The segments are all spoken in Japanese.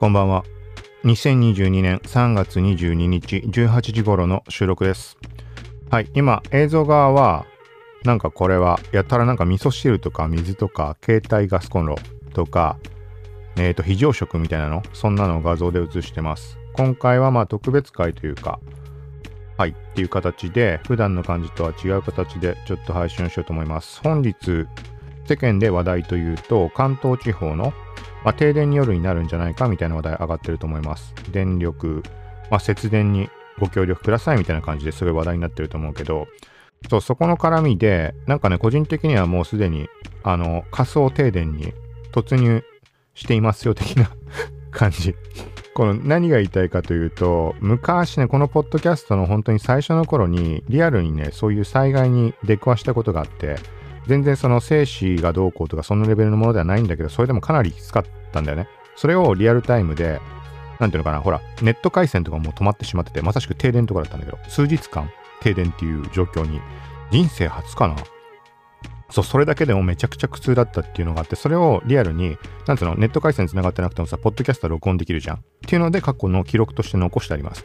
こんばんは。2022年3月22日18時頃の収録です。はい、今映像側はなんかこれはやたらなんか味噌汁とか水とか携帯ガスコンロとかえっ、ー、と非常食みたいなの？そんなのを画像で映してます。今回はまあ特別会というかはいっていう形で普段の感じとは違う形でちょっと配信をしようと思います。本日世間で話題というと関東地方のまあ、停電によるになるんじゃないかみたいな話題上がってると思います。電力、まあ、節電にご協力くださいみたいな感じですごい話題になってると思うけど、そう、そこの絡みで、なんかね、個人的にはもうすでに、あの、仮想停電に突入していますよ的な 感じ。この何が言いたいかというと、昔ね、このポッドキャストの本当に最初の頃に、リアルにね、そういう災害に出くわしたことがあって、全然その生死がどうこうとかそのレベルのものではないんだけど、それでもかなりきつかったんだよね。それをリアルタイムで、なんていうのかな、ほら、ネット回線とかも止まってしまってて、まさしく停電とかだったんだけど、数日間停電っていう状況に、人生初かなそう、それだけでもめちゃくちゃ苦痛だったっていうのがあって、それをリアルに、なんつうの、ネット回線繋がってなくてもさ、ポッドキャスト録音できるじゃん。っていうので、過去の記録として残してあります。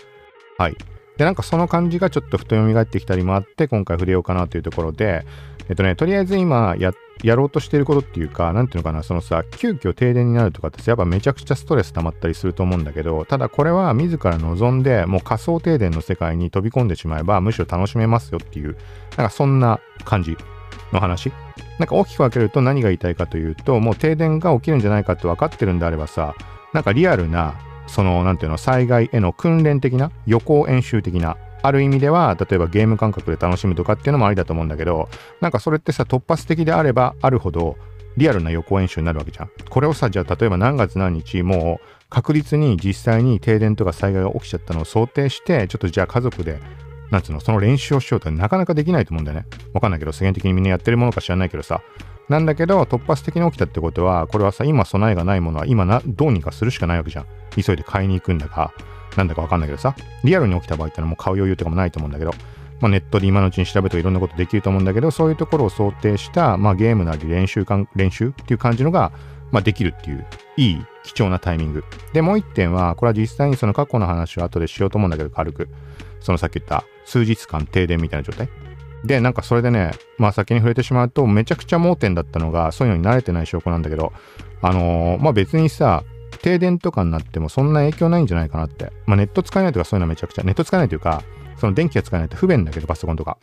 はい。で、なんかその感じがちょっとふと蘇ってきたりもあって、今回触れようかなというところで、えっとね、とりあえず今や、やろうとしてることっていうか、なんていうのかな、そのさ、急遽停電になるとかってやっぱめちゃくちゃストレス溜まったりすると思うんだけど、ただこれは自ら望んで、もう仮想停電の世界に飛び込んでしまえば、むしろ楽しめますよっていう、なんかそんな感じの話。なんか大きく分けると何が言いたいかというと、もう停電が起きるんじゃないかって分かってるんであればさ、なんかリアルなその、なんていうの、災害への訓練的な、予行演習的な、ある意味では、例えばゲーム感覚で楽しむとかっていうのもありだと思うんだけど、なんかそれってさ、突発的であればあるほど、リアルな予行演習になるわけじゃん。これをさ、じゃあ例えば何月何日、もう確実に実際に停電とか災害が起きちゃったのを想定して、ちょっとじゃあ家族で、なんつうの、その練習をしようとなかなかできないと思うんだよね。わかんないけど、世間的にみんなやってるものか知らないけどさ。なんだけど、突発的に起きたってことは、これはさ、今備えがないものは今な、どうにかするしかないわけじゃん。急いで買いに行くんだか、なんだかわかんないけどさ、リアルに起きた場合ってのはもう買う余裕とかもないと思うんだけど、まあ、ネットで今のうちに調べといろんなことできると思うんだけど、そういうところを想定した、まあ、ゲームなり練習練習っていう感じのが、まあ、できるっていう、いい貴重なタイミング。で、もう一点は、これは実際にその過去の話を後でしようと思うんだけど、軽く。そのさっき言った数日間停電みたいな状態。で、なんかそれでね、まあ先に触れてしまうと、めちゃくちゃ盲点だったのが、そういうのに慣れてない証拠なんだけど、あのー、まあ別にさ、停電とかになってもそんな影響ないんじゃないかなって。まあネット使えないとかそういうのはめちゃくちゃ、ネット使えないというか、その電気が使えないって不便だけど、パソコンとか。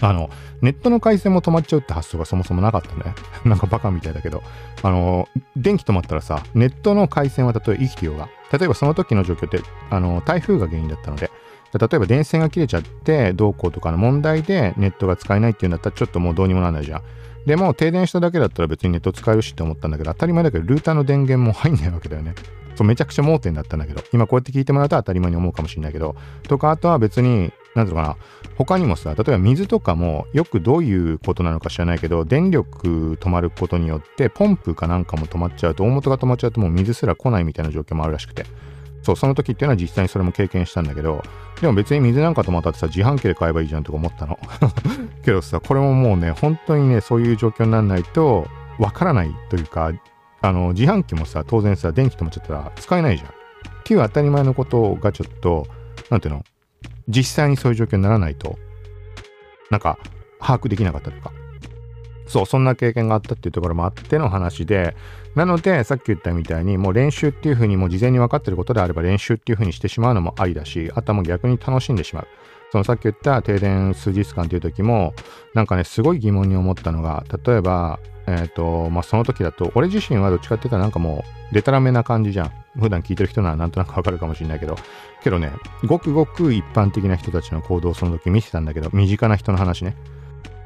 あの、ネットの回線も止まっちゃうって発想がそもそもなかったね。なんかバカみたいだけど、あの、電気止まったらさ、ネットの回線はたとえ生きてようが、例えばその時の状況って、あの、台風が原因だったので、例えば電線が切れちゃってどうこうとかの問題でネットが使えないっていうんだったらちょっともうどうにもならないじゃん。でも停電しただけだったら別にネット使えるしって思ったんだけど当たり前だけどルーターの電源も入んないわけだよね。そうめちゃくちゃ盲点だったんだけど今こうやって聞いてもらうと当たり前に思うかもしれないけどとかあとは別に何ていうのかな他にもさ例えば水とかもよくどういうことなのか知らないけど電力止まることによってポンプかなんかも止まっちゃうと大元が止まっちゃうともう水すら来ないみたいな状況もあるらしくてそう、その時っていうのは実際にそれも経験したんだけど、でも別に水なんかとまたってさ、自販機で買えばいいじゃんとか思ったの。けどさ、これももうね、本当にね、そういう状況にならないと、わからないというか、あの、自販機もさ、当然さ、電気止まっちゃったら使えないじゃん。っていう当たり前のことがちょっと、なんていうの実際にそういう状況にならないと、なんか、把握できなかったとか。そう、そんな経験があったっていうところもあっての話で、なので、さっき言ったみたいに、もう練習っていうふうにもう事前に分かってることであれば練習っていうふうにしてしまうのもありだし、あとはもう逆に楽しんでしまう。そのさっき言った停電数日間っていう時も、なんかね、すごい疑問に思ったのが、例えば、えっ、ー、と、まあ、その時だと、俺自身はどっちかって言ったらなんかもう、デタラメな感じじゃん。普段聞いてる人ならなんとなくわかるかもしれないけど、けどね、ごくごく一般的な人たちの行動をその時見せたんだけど、身近な人の話ね。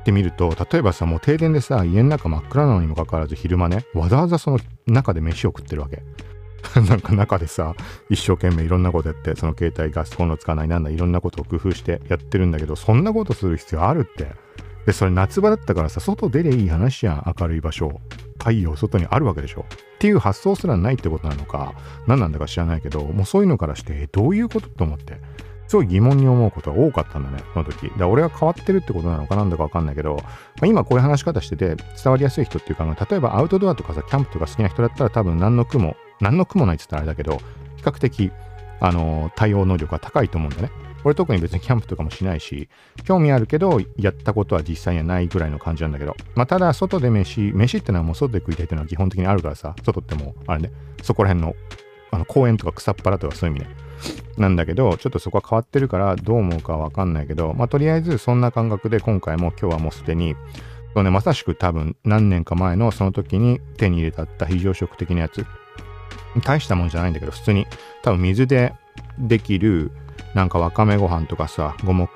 ってみると、例えばさ、もう停電でさ、家の中真っ暗なのにもかかわらず昼間ね、わざわざその中で飯を食ってるわけ。なんか中でさ、一生懸命いろんなことやって、その携帯ガスコンロ使わないなんだ、いろんなことを工夫してやってるんだけど、そんなことする必要あるって。で、それ夏場だったからさ、外出りゃいい話じゃん、明るい場所。太陽外にあるわけでしょ。っていう発想すらないってことなのか、何なんだか知らないけど、もうそういうのからして、どういうことと思って。すごい疑問に思うことが多かったんだね、その時。だ俺は変わってるってことなのかなんだかわかんないけど、まあ、今こういう話し方してて伝わりやすい人っていうか、例えばアウトドアとかさ、キャンプとか好きな人だったら多分何の苦も何の苦もないって言ったらあれだけど、比較的、あの、対応能力が高いと思うんだね。俺特に別にキャンプとかもしないし、興味あるけど、やったことは実際にはないぐらいの感じなんだけど、まあ、ただ、外で飯、飯ってのはもう外で食いたいっていうのは基本的にあるからさ、外ってもう、あれね、そこら辺の、あの、公園とか草っ腹とかそういう意味ね。なんだけど、ちょっとそこは変わってるから、どう思うかわかんないけど、まあ、とりあえずそんな感覚で今回も今日はもうすでに、そうね、まさしく多分何年か前のその時に手に入れたった非常食的なやつ。大したもんじゃないんだけど、普通に多分水でできるなんかわかめご飯とかさ、五目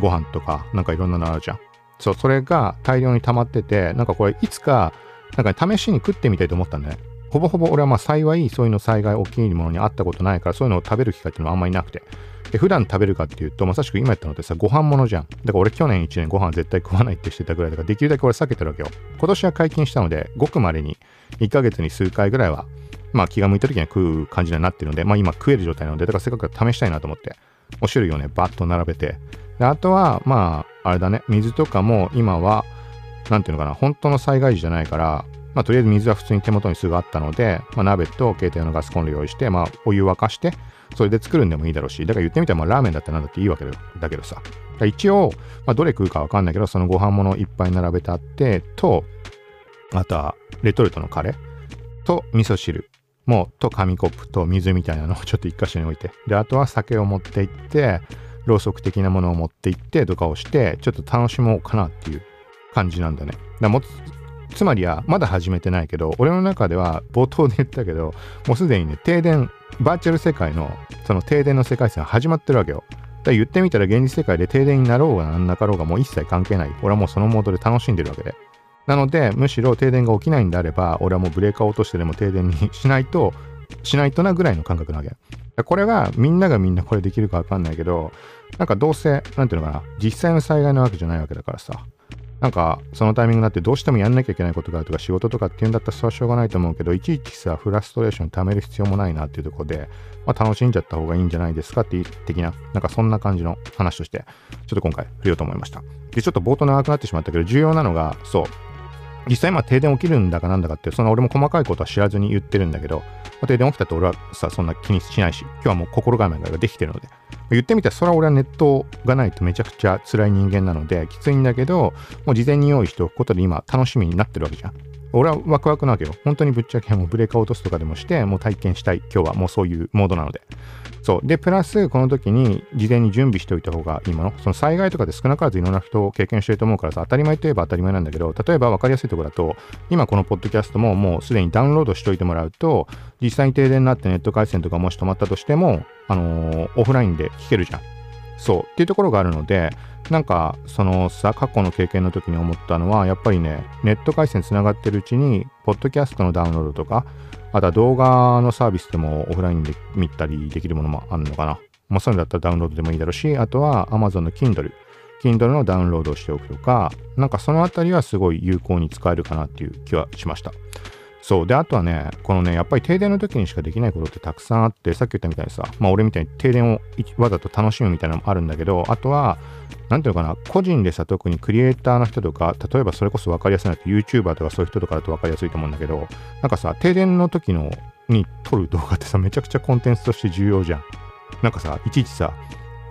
ご飯とか、なんかいろんなのあるじゃん。そう、それが大量に溜まってて、なんかこれいつか、なんか試しに食ってみたいと思ったんだよね。ほぼほぼ俺はまあ幸いそういうの災害大きいものにあったことないからそういうのを食べる機会っていうのはあんまりなくて。で、普段食べるかっていうと、まさしく今言ったのってさ、ご飯ものじゃん。だから俺去年1年ご飯絶対食わないってしてたぐらいだから、できるだけ俺避けてるわけよ。今年は解禁したので、ごくまれに1ヶ月に数回ぐらいは、まあ気が向いた時には食う感じになってるので、まあ今食える状態なので、だからせっかく試したいなと思って、お種類をね、バッと並べて。で、あとは、まあ、あれだね、水とかも今は、なんていうのかな、本当の災害時じゃないから、まあ、とりあえず水は普通に手元にすぐあったので、まあ、鍋と携帯のガスコンロ用意して、まあ、お湯沸かして、それで作るんでもいいだろうし、だから言ってみたら、まあ、ラーメンだったらなんだっていいわけだけどさ。一応、まあ、どれ食うかわかんないけど、そのご飯物いっぱい並べてあって、と、あとは、レトルトのカレーと、味噌汁もう、と、紙コップと水みたいなのを ちょっと一箇所に置いて、で、あとは酒を持って行って、ろうそく的なものを持って行ってとかをして、ちょっと楽しもうかなっていう感じなんだね。だもつまりは、まだ始めてないけど、俺の中では冒頭で言ったけど、もうすでにね、停電、バーチャル世界の、その停電の世界線始まってるわけよ。だ言ってみたら現実世界で停電になろうがなんなかろうがもう一切関係ない。俺はもうそのモードで楽しんでるわけで。なので、むしろ停電が起きないんであれば、俺はもうブレーカー落としてでも停電にしないと、しないとなぐらいの感覚なわけ。これはみんながみんなこれできるかわかんないけど、なんかどうせ、なんていうのかな、実際の災害なわけじゃないわけだからさ。なんかそのタイミングになってどうしてもやんなきゃいけないことがあるとか仕事とかっていうんだったらそれはしょうがないと思うけどいちいちさフラストレーション溜める必要もないなっていうところで、まあ、楽しんじゃった方がいいんじゃないですかって的ななんかそんな感じの話としてちょっと今回振りようと思いました。でちょっと冒頭長くなってしまったけど重要なのがそう実際今停電起きるんだかなんだかってその俺も細かいことは知らずに言ってるんだけど、ま、停電起きたって俺はさそんな気にしないし今日はもう心構えができてるので。言ってみたらそれは俺はネットがないとめちゃくちゃ辛い人間なのできついんだけどもう事前に用意しておくことで今楽しみになってるわけじゃん。俺はワクワクなわけよ。本当にぶっちゃけもうブレーカー落とすとかでもしてもう体験したい。今日はもうそういうモードなので。そう。で、プラス、この時に事前に準備しておいた方がいいもの。その災害とかで少なからずいろんな人を経験してると思うからさ、当たり前といえば当たり前なんだけど、例えば分かりやすいところだと、今このポッドキャストももうすでにダウンロードしておいてもらうと、実際に停電になってネット回線とかもし止まったとしても、あのー、オフラインで聞けるじゃん。そう。っていうところがあるので、なんか、そのさ、過去の経験の時に思ったのは、やっぱりね、ネット回線つながってるうちに、ポッドキャストのダウンロードとか、あとは動画のサービスでもオフラインで見たりできるものもあるのかな。まあ、そういうのだったらダウンロードでもいいだろうし、あとは Amazon の Kindle。Kindle のダウンロードをしておくとか、なんかそのあたりはすごい有効に使えるかなっていう気はしました。そう。で、あとはね、このね、やっぱり停電の時にしかできないことってたくさんあって、さっき言ったみたいにさ、まあ俺みたいに停電をわざと楽しむみたいなのもあるんだけど、あとは、なんていうのかな、個人でさ、特にクリエイターの人とか、例えばそれこそ分かりやすいなって YouTuber とかそういう人とかだと分かりやすいと思うんだけど、なんかさ、停電の時のに撮る動画ってさ、めちゃくちゃコンテンツとして重要じゃん。なんかさ、いちいちさ、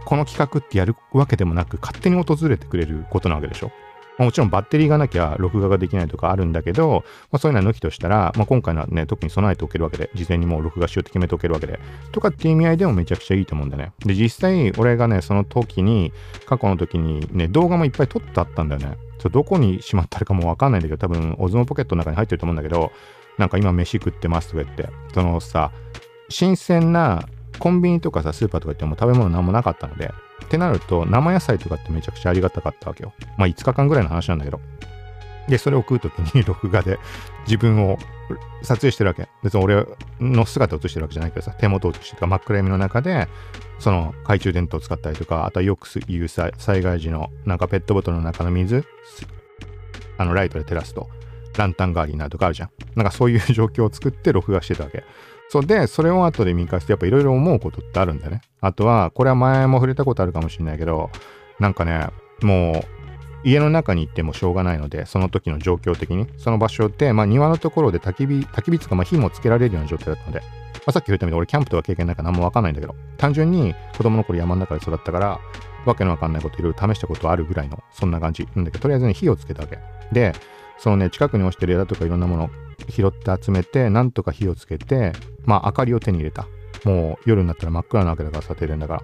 この企画ってやるわけでもなく、勝手に訪れてくれることなわけでしょ。まあ、もちろんバッテリーがなきゃ録画ができないとかあるんだけど、まあ、そういうのは抜きとしたら、まあ、今回のはね、特に備えておけるわけで、事前にもう録画しようって決めておけるわけで、とかっていう意味合いでもめちゃくちゃいいと思うんだね。で、実際、俺がね、その時に、過去の時にね、動画もいっぱい撮ってあったんだよね。ちょどこにしまったかもわかんないんだけど、多分、オズモポケットの中に入ってると思うんだけど、なんか今飯食ってますとか言って、そのさ、新鮮なコンビニとかさ、スーパーとか行っても食べ物なんもなかったので、ってなると、生野菜とかってめちゃくちゃありがたかったわけよ。まあ5日間ぐらいの話なんだけど。で、それを食うときに 録画で自分を撮影してるわけ。別に俺の姿を映してるわけじゃないけどさ、手元を映してるか真っ暗闇の中で、その懐中電灯を使ったりとか、あとはよく言う災害時のなんかペットボトルの中の水、あのライトで照らすと、ランタン代わりになるとかあるじゃん。なんかそういう状況を作って録画してたわけ。そうで、それを後で見返してやっぱいろいろ思うことってあるんだね。あとは、これは前も触れたことあるかもしれないけど、なんかね、もう、家の中に行ってもしょうがないので、その時の状況的に、その場所で、まあ、庭のところで焚き火、焚き火つか、まあ、火もつけられるような状態だったので、まあ、さっき言ったみたいに俺キャンプとか経験ないから何もわかんないんだけど、単純に子供の頃山の中で育ったから、わけのわかんないこといろいろ試したことあるぐらいの、そんな感じなんだけど、とりあえずね、火をつけたわけ。で、そのね、近くに落ちてる枝とかいろんなもの拾って集めて、なんとか火をつけて、まあ、明かりを手に入れた。もう夜になったら真っ暗なわけだからさ、停電だから。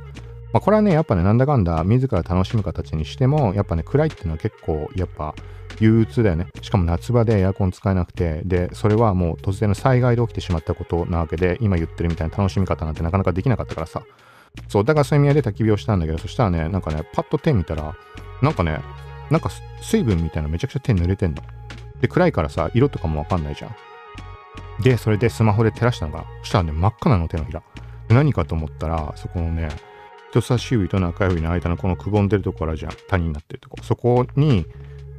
まあ、これはね、やっぱね、なんだかんだ自ら楽しむ形にしても、やっぱね、暗いっていうのは結構、やっぱ憂鬱だよね。しかも夏場でエアコン使えなくて、で、それはもう突然の災害で起きてしまったことなわけで、今言ってるみたいな楽しみ方なんてなかなかできなかったからさ。そう、だからそういう意味合いで焚き火をしたんだけど、そしたらね、なんかね、パッと手見たら、なんかね、なんか水分みたいなめちゃくちゃ手濡れてんの。で、暗いからさ、色とかもわかんないじゃん。で、それでスマホで照らしたのが、そしたらね、真っ赤なの手のひら。何かと思ったら、そこのね、人差し指と中指の間のこのくぼんでるところあるじゃん。谷になってるとこ。そこに、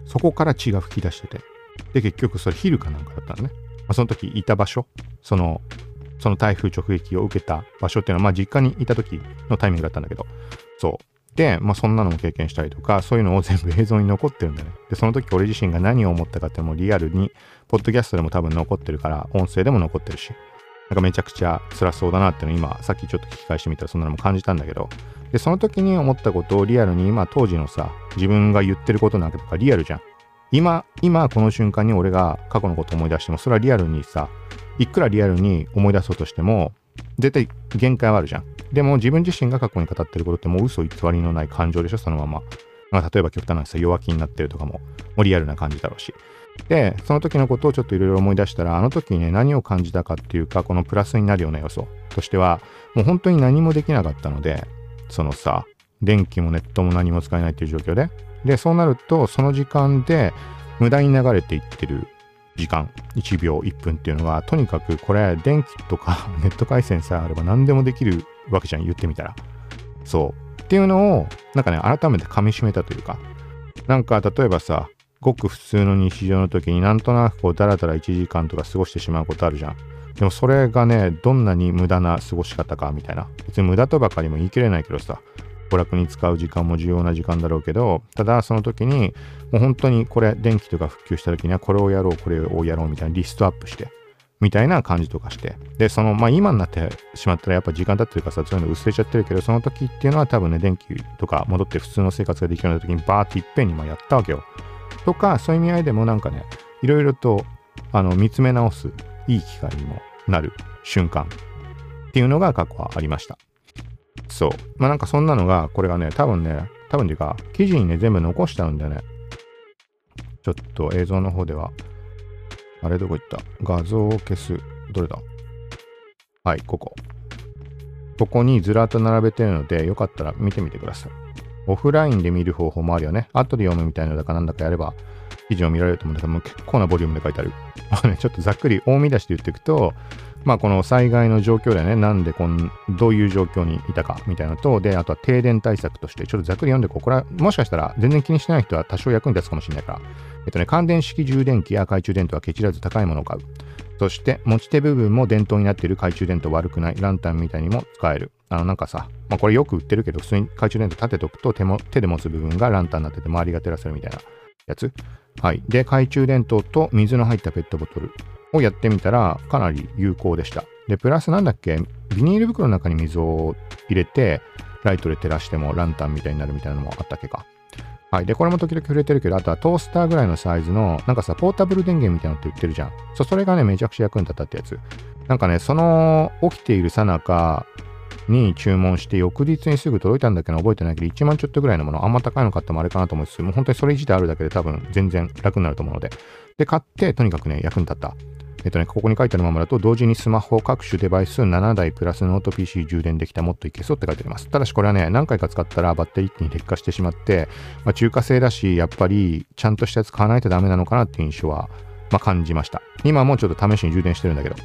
そこから血が噴き出してて。で、結局それヒルかなんかだったのね。まあ、その時いた場所、その、その台風直撃を受けた場所っていうのは、まあ実家にいた時のタイミングだったんだけど、そう。で、まあそんなのも経験したりとか、そういうのを全部映像に残ってるんだね。で、その時俺自身が何を思ったかってもリアルに、ポッドキャストでも多分残ってるから、音声でも残ってるし、なんかめちゃくちゃ辛そうだなっての今、さっきちょっと聞き返してみたらそんなのも感じたんだけど、で、その時に思ったことをリアルに今当時のさ、自分が言ってることなんかとかリアルじゃん。今、今この瞬間に俺が過去のこと思い出しても、それはリアルにさ、いくらリアルに思い出そうとしても、絶対限界はあるじゃん。でも自分自身が過去に語ってることってもう嘘偽りのない感情でしょ、そのまま。まあ、例えば極端なさ、弱気になってるとかも、もうリアルな感じだろうし。で、その時のことをちょっといろいろ思い出したら、あの時にね、何を感じたかっていうか、このプラスになるような要素としては、もう本当に何もできなかったので、そのさ、電気もネットも何も使えないっていう状況で。で、そうなると、その時間で無駄に流れていってる時間、1秒、1分っていうのは、とにかくこれ、電気とか ネット回線さえあれば何でもできるわけじゃん、言ってみたら。そう。っていうのを、なんかね、改めて噛み締めたというか、なんか例えばさ、ごく普通の日常の時になんとなくこうダラダラ1時間とか過ごしてしまうことあるじゃん。でもそれがね、どんなに無駄な過ごし方かみたいな。別に無駄とばかりも言い切れないけどさ、娯楽に使う時間も重要な時間だろうけど、ただその時に、もう本当にこれ、電気とか復旧した時にはこれをやろう、これをやろうみたいなリストアップして、みたいな感じとかして。で、その、まあ今になってしまったらやっぱ時間経ってるからさ、そういうの薄れちゃってるけど、その時っていうのは多分ね、電気とか戻って普通の生活ができるような時にバーっていっぺんにまやったわけよ。とか、そういう意味合いでもなんかね、いろいろとあの見つめ直すいい機会にもなる瞬間っていうのが過去はありました。そう。まあなんかそんなのが、これがね、多分ね、多分っていうか、記事にね、全部残しちゃうんだよね。ちょっと映像の方では、あれどこ行った？画像を消す。どれだ？はい、ここ。ここにずらっと並べてるので、よかったら見てみてください。オフラインで見る方法もあるよね。後で読むみたいなのだかなんだかやれば、記事を見られると思うんだけど、もう結構なボリュームで書いてある。まあね、ちょっとざっくり大見出しで言っていくと、まあこの災害の状況でね、なんでこん、どういう状況にいたかみたいなと、で、あとは停電対策として、ちょっとざっくり読んでこう。これはもしかしたら全然気にしてない人は多少役に立つかもしれないから、えっとね、乾電式充電器や懐中電灯はケチらず高いものを買う。そして、持ち手部分も電灯になっている懐中電灯悪くないランタンみたいにも使える。あの、なんかさ、まあこれよく売ってるけど、普通に懐中電灯立てとくと手も手で持つ部分がランタンになってて周りが照らせるみたいなやつ？はい。で、懐中電灯と水の入ったペットボトルをやってみたら、かなり有効でした。で、プラスなんだっけ、ビニール袋の中に水を入れて、ライトで照らしてもランタンみたいになるみたいなのもあったっけか。はい。で、これも時々触れてるけど、あとはトースターぐらいのサイズの、なんかさ、ポータブル電源みたいなのって売ってるじゃん。そう、それがね、めちゃくちゃ役に立ったってやつ。なんかね、その、起きているさなかに注文して、翌日にすぐ届いたんだけど、覚えてないけど、1万ちょっとぐらいのもの、あんま高いの買ってもあれかなと思いつつ、もう本当にそれ自体あるだけで多分全然楽になると思うので。で、買って、とにかくね、役に立った。えっとね、ここに書いてあるままだと、同時にスマホ各種デバイス7台プラスノート PC 充電できたもっといけそうって書いてあります。ただしこれはね、何回か使ったらバッテリー一気に劣化してしまって、まあ、中華製だし、やっぱりちゃんとしたやつ買わないとダメなのかなっていう印象は、まあ、感じました。今もちょっと試しに充電してるんだけど。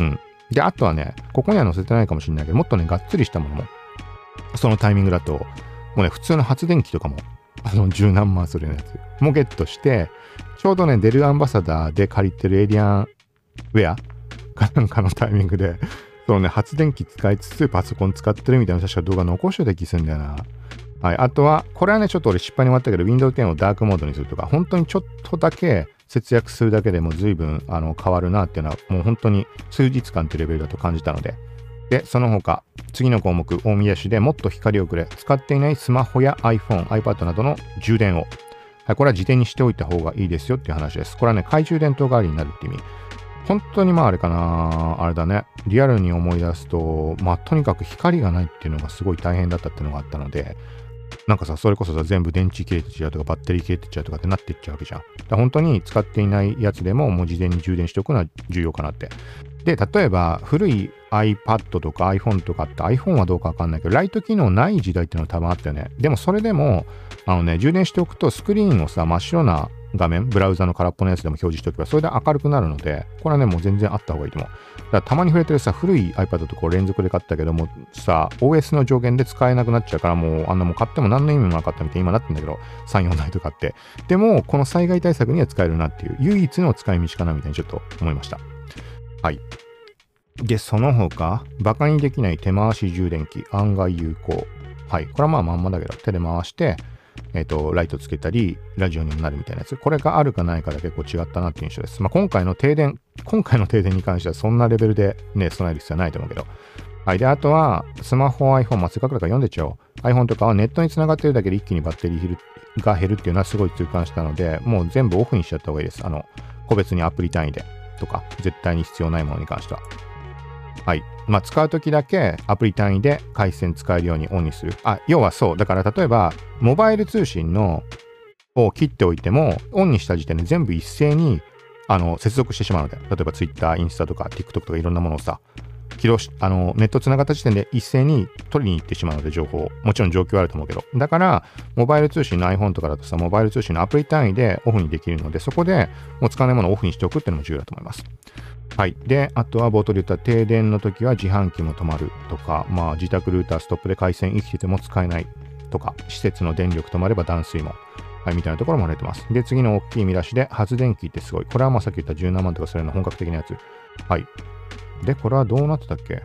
うん。で、あとはね、ここには載せてないかもしれないけど、もっとね、がっつりしたものも、そのタイミングだと、もうね、普通の発電機とかも、あの、十何万するようなやつもゲットして、ちょうどね、デルアンバサダーで借りてるエイリアンウェアかなんかのタイミングで、そのね、発電機使いつつパソコン使ってるみたいな確か動画残してた気するんだよな。はい、あとは、これはね、ちょっと俺失敗に終わったけど、Windows 10をダークモードにするとか、本当にちょっとだけ節約するだけでも随分あの変わるなっていうのは、もう本当に数日間というレベルだと感じたので、で、その他、次の項目、大宮市でもっと光をくれ、使っていないスマホや iPhone、iPad などの充電を。はい、これは自転にしておいた方がいいですよっていう話です。これはね、懐中電灯代わりになるって意味。本当にまああれかな、あれだね、リアルに思い出すと、まあとにかく光がないっていうのがすごい大変だったっていうのがあったので、なんかさ、それこそさ、全部電池切れてちゃうとか、バッテリー切れてちゃうとかってなってっちゃうわけじゃん。だ本当に使っていないやつでも、もう事前に充電しておくのは重要かなって。で、例えば、古い iPad とか iPhone とかって iPhone はどうかわかんないけど、ライト機能ない時代っていうのは多分あったよね。でもそれでも、あのね、充電しておくとスクリーンをさ、真っ白な画面、ブラウザの空っぽのやつでも表示しておけば、それで明るくなるので、これはね、もう全然あった方がいいと思う。だからたまに触れてるさ、古い iPad とこう連続で買ったけども、さ、OS の上限で使えなくなっちゃうから、もう、あんなもう買っても何の意味もなかったみたいに今なってんだけど、3、4台とかって。でも、この災害対策には使えるなっていう、唯一の使い道かなみたいにちょっと思いました。はい。で、その他、バカにできない手回し充電器、案外有効。はい。これはまあまんまだけど、手で回して、えっ、ー、と、ライトつけたり、ラジオにもなるみたいなやつ。これがあるかないかで結構違ったなっていう印象です。まあ、今回の停電、今回の停電に関してはそんなレベルでね、備える必要はないと思うけど。はい。で、あとは、スマホ、iPhone、まあ、せっかくだから読んでちゃおう。iPhone とかはネットにつながってるだけで一気にバッテリーが減るっていうのはすごい痛感したので、もう全部オフにしちゃった方がいいです。あの、個別にアプリ単位でとか、絶対に必要ないものに関しては。はい。まあ、使う時だけアプリ単位で回線使えるようにオンにする。あ、要はそう。だから例えば、モバイル通信のを切っておいても、オンにした時点で全部一斉にあの接続してしまうので、例えば Twitter、インスタとか TikTok とかいろんなものをさ、起動し、あの、ネットつながった時点で一斉に取りに行ってしまうので、情報。もちろん状況はあると思うけど。だから、モバイル通信の iPhone とかだとさ、モバイル通信のアプリ単位でオフにできるので、そこでもう使わないものをオフにしておくっていうのも重要だと思います。はい。で、あとは冒頭で言った停電の時は自販機も止まるとか、まあ自宅ルーターストップで回線生きてても使えないとか、施設の電力止まれば断水も。はい、みたいなところも出てます。で、次の大きい見出しで、発電機ってすごい。これはまあさっき言った17万とかそれの本格的なやつ。はい。で、これはどうなってたっけ？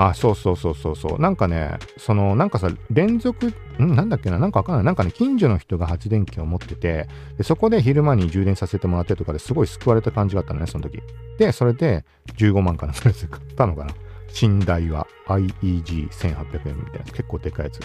あ、そうそうそうそうそう。なんかね、その、なんかさ、連続、んなんだっけななんかわかんない。なんかね、近所の人が発電機を持ってて、でそこで昼間に充電させてもらってとかですごい救われた感じがあったのね、その時。で、それで15万かな、それで買ったのかな。寝台は IEG1800 円みたいな、結構でかいやつ。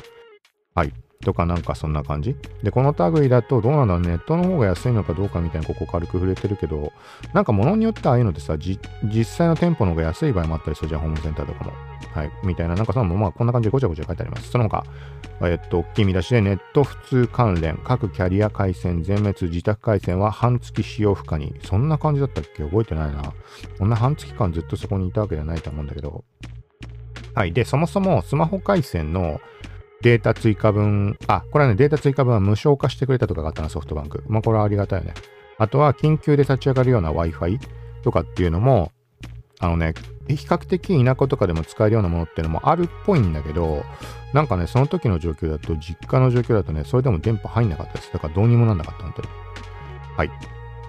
はい。とかなんかそんな感じ？で、この類だとどうなんだろう、ネットの方が安いのかどうかみたいなここ軽く触れてるけど、なんか物によってああいうのってさ、実際の店舗の方が安い場合もあったりするじゃん、ホームセンターとかも。はい。みたいな、なんかそのまあこんな感じでごちゃごちゃ書いてあります。その他、えっと、大きい見出しでネット普通関連、各キャリア回線全滅、自宅回線は半月使用不可に。そんな感じだったっけ？覚えてないな。こんな半月間ずっとそこにいたわけじゃないと思うんだけど。はい。で、そもそもスマホ回線のデータ追加分、あ、これはね、データ追加分は無償化してくれたとかがあったな、ソフトバンク。まあ、これはありがたいよね。あとは、緊急で立ち上がるような Wi-Fi とかっていうのも、あのね、比較的田舎とかでも使えるようなものっていうのもあるっぽいんだけど、なんかね、その時の状況だと、実家の状況だとね、それでも電波入んなかったです。だからどうにもなんなかった、本当に。はい。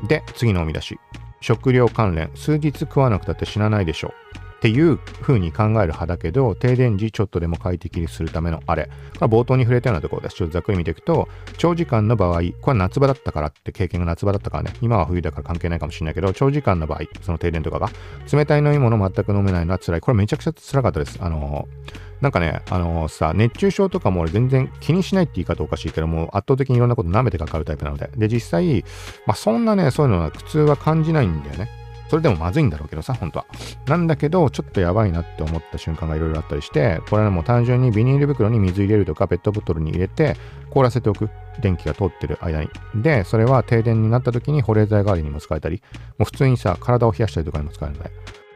で、次のお見出し。食料関連、数日食わなくたって死なないでしょう。っていう風に考える派だけど、停電時ちょっとでも快適にするためのあれ。これ冒頭に触れたようなところです。ちょっとざっくり見ていくと、長時間の場合、これは夏場だったからって経験が夏場だったからね、今は冬だから関係ないかもしれないけど、長時間の場合、その停電とかが、冷たい飲み物全く飲めないのは辛い。これめちゃくちゃ辛かったです。あのなんかね、あのー、さ、熱中症とかも俺全然気にしないって言い方おかしいけどもう、圧倒的にいろんなこと舐めてかかるタイプなので。で、実際、まあ、そんなね、そういうのは苦痛は感じないんだよね。それでもまずいんだろうけどさ、本当は。なんだけど、ちょっとやばいなって思った瞬間がいろいろあったりして、これはもう単純にビニール袋に水入れるとか、ペットボトルに入れて、凍らせておく。電気が通ってる間に。で、それは停電になった時に保冷剤代わりにも使えたり、もう普通にさ、体を冷やしたりとかにも使えるので。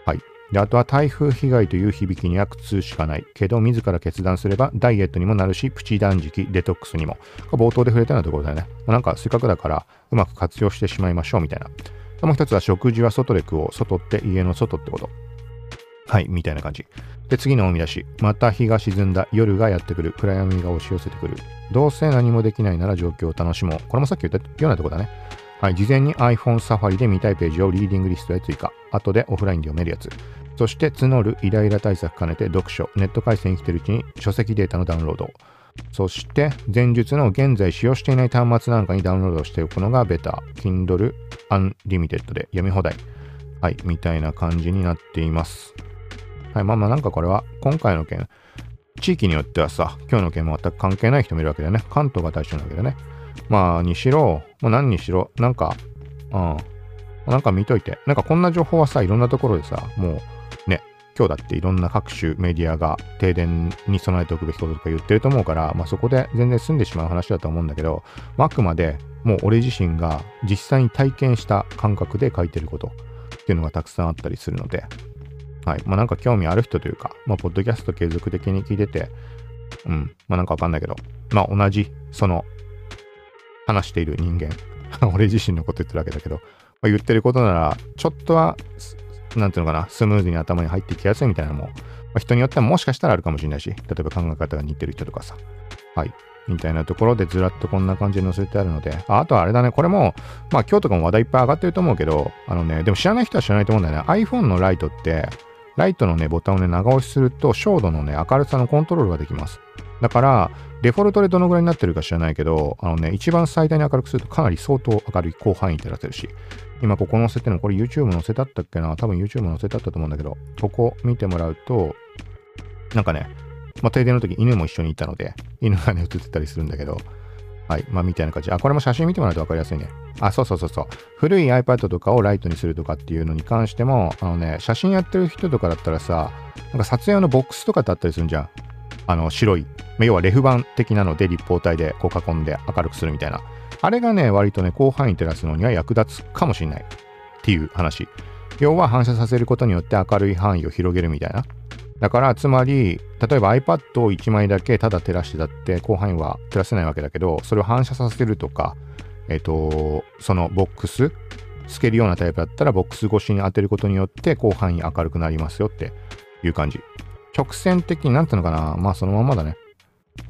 はい。で、あとは台風被害という響きには苦痛しかない。けど、自ら決断すればダイエットにもなるし、プチ断食、デトックスにも。冒頭で触れたようなところだよね。なんか、せっかくだから、うまく活用してしまいましょうみたいな。もう一つは食事は外で食おう。外って家の外ってこと。はい、みたいな感じ。で、次のお見出し。また日が沈んだ。夜がやってくる。暗闇が押し寄せてくる。どうせ何もできないなら状況を楽しもう。これもさっき言ったようなとこだね。はい、事前に iPhone サファリで見たいページをリーディングリストへ追加。後でオフラインで読めるやつ。そして募るイライラ対策兼ねて読書。ネット回線生きてるうちに書籍データのダウンロード。そして前述の現在使用していない端末なんかにダウンロードしておくのがベタ。Kindle Unlimited で読み放題。はいみたいな感じになっています。はいまあまあなんかこれは今回の件地域によってはさ今日の件も全く関係ない人もいるわけだよね。関東が対象なわけだね。まあにしろ、まあ、何にしろなんかうんなんか見といて。なんかこんな情報はさいろんなところでさもうね今日だっていろんな各種メディアが停電に備えておくべきこととか言ってると思うから、まあ、そこで全然済んでしまう話だと思うんだけど、まあ、くまでもう俺自身が実際に体験した感覚で書いてることっていうのがたくさんあったりするので、はい。まあなんか興味ある人というか、まあポッドキャスト継続的に聞いてて、うん、まあなんかわかんないけど、まあ同じ、その、話している人間、俺自身のこと言ってるわけだけど、まあ、言ってることなら、ちょっとはなんていうのかな、スムーズに頭に入ってきやすいみたいなのも、まあ、人によってはもしかしたらあるかもしれないし、例えば考え方が似てる人とかさ、はい、みたいなところでずらっとこんな感じに載せてあるので、ああとはあれだね、これも、まあ今日とかも話題いっぱい上がってると思うけど、あのね、でも知らない人は知らないと思うんだよね。iPhone のライトって、ライトのね、ボタンをね、長押しすると、照度のね、明るさのコントロールができます。だから、デフォルトでどのぐらいになってるか知らないけど、あのね、一番最大に明るくするとかなり相当明るい広範囲照らせるし、今ここ載せてるの、これ YouTube 載せたったっけな？多分 YouTube 載せたったと思うんだけど、ここ見てもらうと、なんかね、まあ、停電の時犬も一緒にいたので、犬がね、映ってたりするんだけど、はい。まあ、みたいな感じ。あ、これも写真見てもらうと分かりやすいね。あ、そうそうそうそう。古い iPad とかをライトにするとかっていうのに関しても、あのね、写真やってる人とかだったらさ、なんか撮影用のボックスとかってあったりするんじゃん。あの、白い。要はレフ板的なので立方体でこう囲んで明るくするみたいな。あれがね、割とね、広範囲照らすのには役立つかもしれないっていう話。要は反射させることによって明るい範囲を広げるみたいな。だから、つまり、例えば iPad を1枚だけただ照らしてだって広範囲は照らせないわけだけど、それを反射させるとか、えっ、ー、と、そのボックス、透けるようなタイプだったらボックス越しに当てることによって広範囲明るくなりますよっていう感じ。直線的になんていうのかな、まあそのままだね。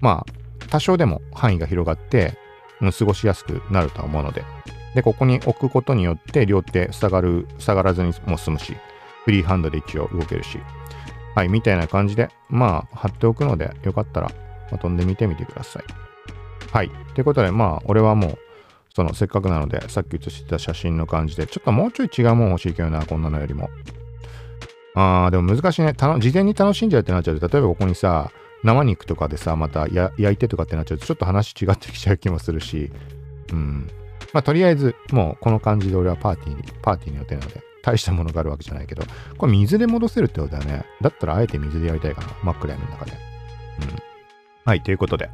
まあ、多少でも範囲が広がって、過ごしやすくなるとは思うので。で、ここに置くことによって両手塞がる、塞がらずにも済むし、フリーハンドで一応動けるし。はい、みたいな感じで、まあ、貼っておくので、よかったら、まあ、飛んでみてみてください。はい。ということで、まあ、俺はもう、その、せっかくなので、さっき写してた写真の感じで、ちょっともうちょい違うもん欲しいけどな、こんなのよりも。あー、でも難しいね。事前に楽しんじゃうってなっちゃうと、例えばここにさ、生肉とかでさ、また焼いてとかってなっちゃうと、ちょっと話違ってきちゃう気もするし、うん。まあ、とりあえず、もうこの感じで俺はパーティーに、パーティーの予定なので、大したものがあるわけじゃないけど、これ水で戻せるってことだよね。だったらあえて水でやりたいかな。真っ暗闇の中で。うん。はい、ということで。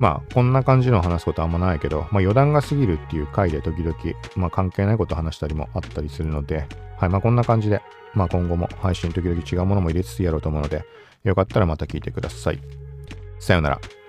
まあ、こんな感じの話すことあんまないけど、まあ、余談が過ぎるっていう回で時々、まあ、関係ないこと話したりもあったりするので、はい、まあ、こんな感じで、まあ、今後も配信時々違うものも入れつつやろうと思うので、よかったらまた聞いてください。さようなら。